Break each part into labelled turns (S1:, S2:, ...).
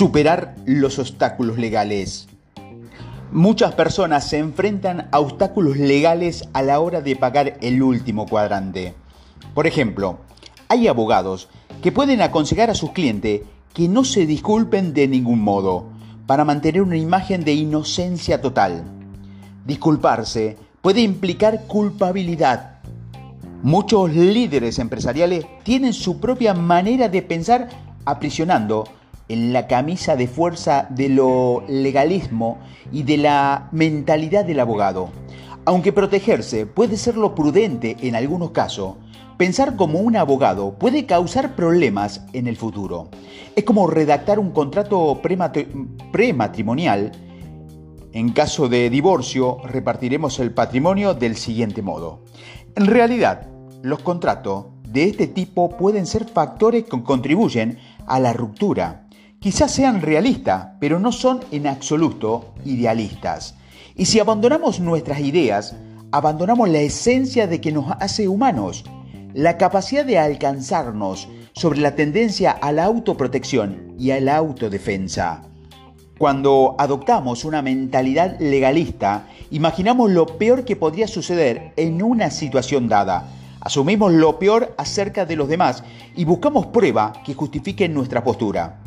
S1: Superar los obstáculos legales. Muchas personas se enfrentan a obstáculos legales a la hora de pagar el último cuadrante. Por ejemplo, hay abogados que pueden aconsejar a sus clientes que no se disculpen de ningún modo para mantener una imagen de inocencia total. Disculparse puede implicar culpabilidad. Muchos líderes empresariales tienen su propia manera de pensar aprisionando en la camisa de fuerza de lo legalismo y de la mentalidad del abogado. Aunque protegerse puede ser lo prudente en algunos casos, pensar como un abogado puede causar problemas en el futuro. Es como redactar un contrato prematrimonial. En caso de divorcio, repartiremos el patrimonio del siguiente modo. En realidad, los contratos de este tipo pueden ser factores que contribuyen a la ruptura quizás sean realistas, pero no son en absoluto idealistas. Y si abandonamos nuestras ideas, abandonamos la esencia de que nos hace humanos, la capacidad de alcanzarnos sobre la tendencia a la autoprotección y a la autodefensa. Cuando adoptamos una mentalidad legalista, imaginamos lo peor que podría suceder en una situación dada. Asumimos lo peor acerca de los demás y buscamos prueba que justifique nuestra postura.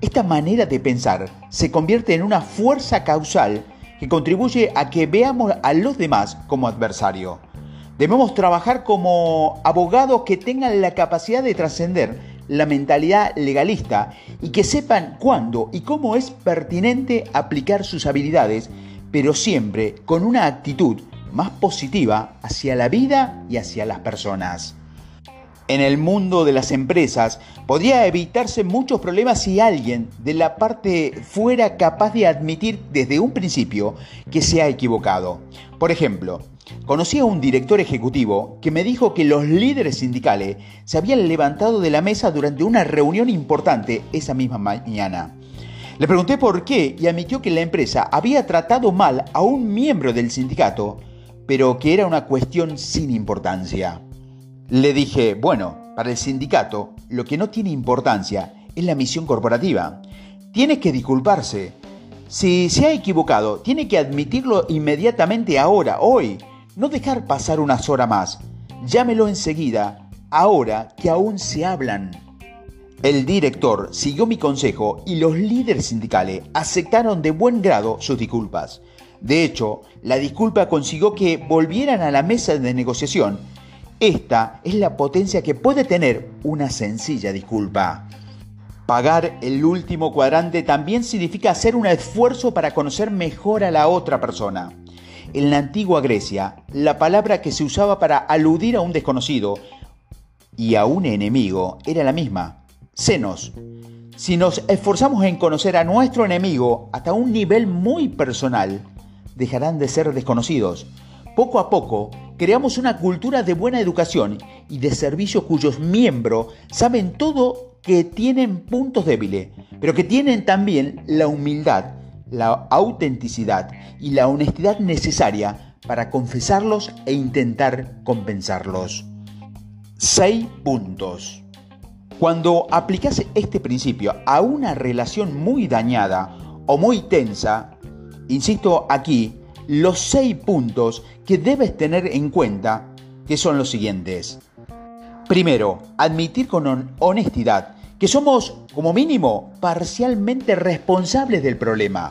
S1: Esta manera de pensar se convierte en una fuerza causal que contribuye a que veamos a los demás como adversario. Debemos trabajar como abogados que tengan la capacidad de trascender la mentalidad legalista y que sepan cuándo y cómo es pertinente aplicar sus habilidades, pero siempre con una actitud más positiva hacia la vida y hacia las personas en el mundo de las empresas, podría evitarse muchos problemas si alguien de la parte fuera capaz de admitir desde un principio que se ha equivocado. Por ejemplo, conocí a un director ejecutivo que me dijo que los líderes sindicales se habían levantado de la mesa durante una reunión importante esa misma mañana. Le pregunté por qué y admitió que la empresa había tratado mal a un miembro del sindicato, pero que era una cuestión sin importancia. Le dije, bueno, para el sindicato lo que no tiene importancia es la misión corporativa. Tiene que disculparse. Si se ha equivocado, tiene que admitirlo inmediatamente ahora, hoy. No dejar pasar unas horas más. Llámelo enseguida, ahora que aún se hablan. El director siguió mi consejo y los líderes sindicales aceptaron de buen grado sus disculpas. De hecho, la disculpa consiguió que volvieran a la mesa de negociación esta es la potencia que puede tener una sencilla disculpa. Pagar el último cuadrante también significa hacer un esfuerzo para conocer mejor a la otra persona. En la antigua Grecia, la palabra que se usaba para aludir a un desconocido y a un enemigo era la misma, senos. Si nos esforzamos en conocer a nuestro enemigo hasta un nivel muy personal, dejarán de ser desconocidos. Poco a poco, creamos una cultura de buena educación y de servicio cuyos miembros saben todo que tienen puntos débiles, pero que tienen también la humildad, la autenticidad y la honestidad necesaria para confesarlos e intentar compensarlos. 6 puntos. Cuando aplicas este principio a una relación muy dañada o muy tensa, insisto aquí, los seis puntos que debes tener en cuenta, que son los siguientes. Primero, admitir con honestidad que somos, como mínimo, parcialmente responsables del problema.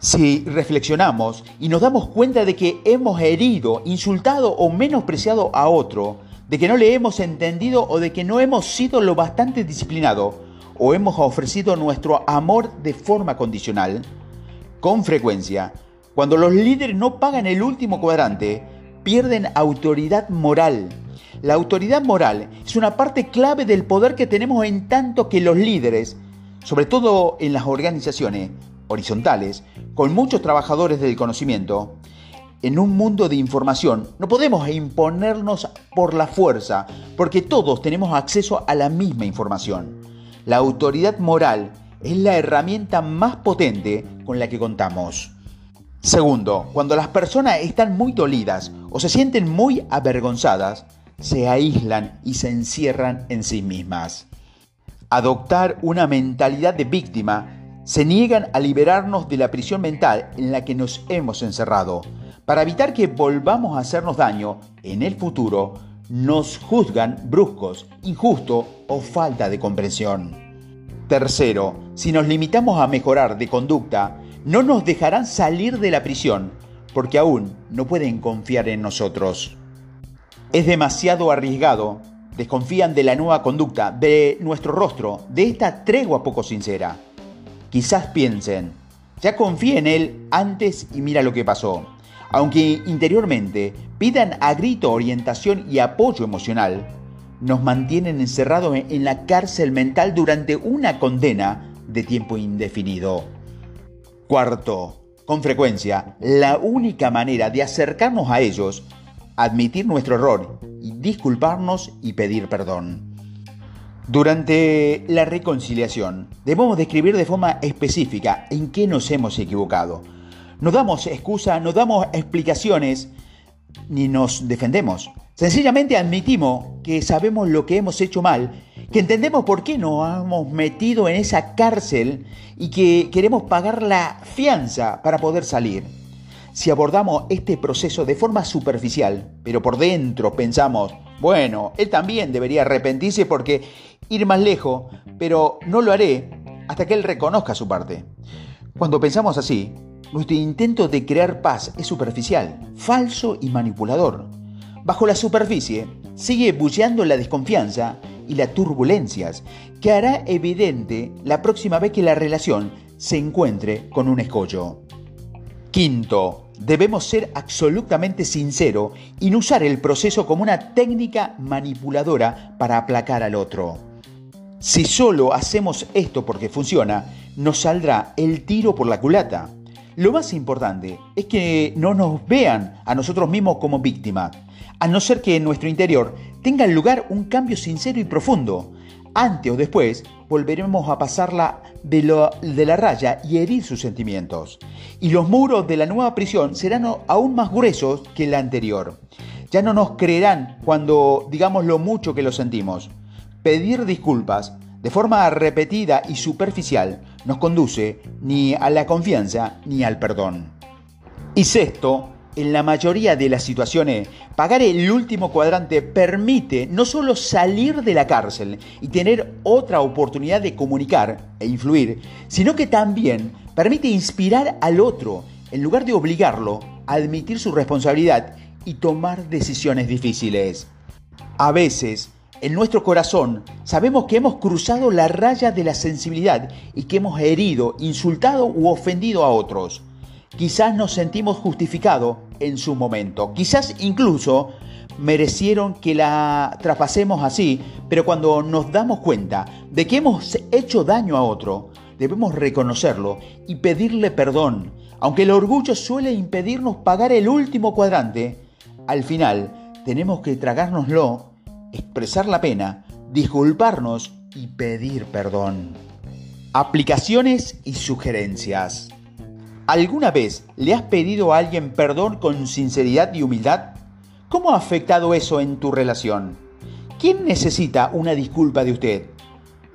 S1: Si reflexionamos y nos damos cuenta de que hemos herido, insultado o menospreciado a otro, de que no le hemos entendido o de que no hemos sido lo bastante disciplinado o hemos ofrecido nuestro amor de forma condicional, con frecuencia cuando los líderes no pagan el último cuadrante, pierden autoridad moral. La autoridad moral es una parte clave del poder que tenemos en tanto que los líderes, sobre todo en las organizaciones horizontales, con muchos trabajadores del conocimiento, en un mundo de información no podemos imponernos por la fuerza, porque todos tenemos acceso a la misma información. La autoridad moral es la herramienta más potente con la que contamos. Segundo, cuando las personas están muy dolidas o se sienten muy avergonzadas, se aíslan y se encierran en sí mismas. Adoptar una mentalidad de víctima Se niegan a liberarnos de la prisión mental en la que nos hemos encerrado. Para evitar que volvamos a hacernos daño en el futuro, nos juzgan bruscos, injusto o falta de comprensión. Tercero, si nos limitamos a mejorar de conducta, no nos dejarán salir de la prisión porque aún no pueden confiar en nosotros. Es demasiado arriesgado, desconfían de la nueva conducta, de nuestro rostro, de esta tregua poco sincera. Quizás piensen, ya confié en él antes y mira lo que pasó. Aunque interiormente pidan a grito orientación y apoyo emocional, nos mantienen encerrados en la cárcel mental durante una condena de tiempo indefinido. Cuarto, con frecuencia, la única manera de acercarnos a ellos, admitir nuestro error disculparnos y pedir perdón. Durante la reconciliación, debemos describir de forma específica en qué nos hemos equivocado. No damos excusa, no damos explicaciones, ni nos defendemos. Sencillamente admitimos que sabemos lo que hemos hecho mal, que entendemos por qué nos hemos metido en esa cárcel y que queremos pagar la fianza para poder salir. Si abordamos este proceso de forma superficial, pero por dentro pensamos, bueno, él también debería arrepentirse porque ir más lejos, pero no lo haré hasta que él reconozca su parte. Cuando pensamos así, nuestro intento de crear paz es superficial, falso y manipulador. Bajo la superficie sigue buceando la desconfianza y las turbulencias que hará evidente la próxima vez que la relación se encuentre con un escollo. Quinto, debemos ser absolutamente sinceros y no usar el proceso como una técnica manipuladora para aplacar al otro. Si solo hacemos esto porque funciona, nos saldrá el tiro por la culata. Lo más importante es que no nos vean a nosotros mismos como víctimas, a no ser que en nuestro interior tenga lugar un cambio sincero y profundo. Antes o después volveremos a pasarla de, de la raya y herir sus sentimientos. Y los muros de la nueva prisión serán aún más gruesos que la anterior. Ya no nos creerán cuando digamos lo mucho que lo sentimos. Pedir disculpas de forma repetida y superficial nos conduce ni a la confianza ni al perdón. Y sexto, en la mayoría de las situaciones, pagar el último cuadrante permite no solo salir de la cárcel y tener otra oportunidad de comunicar e influir, sino que también permite inspirar al otro en lugar de obligarlo a admitir su responsabilidad y tomar decisiones difíciles. A veces, en nuestro corazón sabemos que hemos cruzado la raya de la sensibilidad y que hemos herido, insultado u ofendido a otros. Quizás nos sentimos justificados en su momento, quizás incluso merecieron que la traspasemos así, pero cuando nos damos cuenta de que hemos hecho daño a otro, debemos reconocerlo y pedirle perdón. Aunque el orgullo suele impedirnos pagar el último cuadrante, al final tenemos que tragárnoslo expresar la pena, disculparnos y pedir perdón. Aplicaciones y sugerencias. ¿Alguna vez le has pedido a alguien perdón con sinceridad y humildad? ¿Cómo ha afectado eso en tu relación? ¿Quién necesita una disculpa de usted?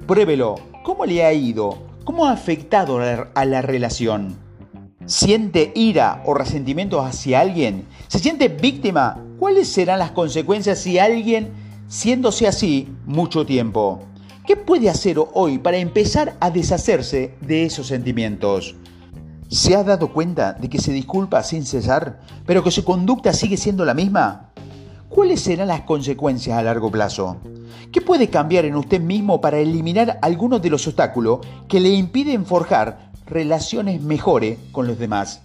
S1: Pruébelo. ¿Cómo le ha ido? ¿Cómo ha afectado a la relación? ¿Siente ira o resentimiento hacia alguien? ¿Se siente víctima? ¿Cuáles serán las consecuencias si alguien siéndose así mucho tiempo. ¿Qué puede hacer hoy para empezar a deshacerse de esos sentimientos? ¿Se ha dado cuenta de que se disculpa sin cesar, pero que su conducta sigue siendo la misma? ¿Cuáles serán las consecuencias a largo plazo? ¿Qué puede cambiar en usted mismo para eliminar algunos de los obstáculos que le impiden forjar relaciones mejores con los demás?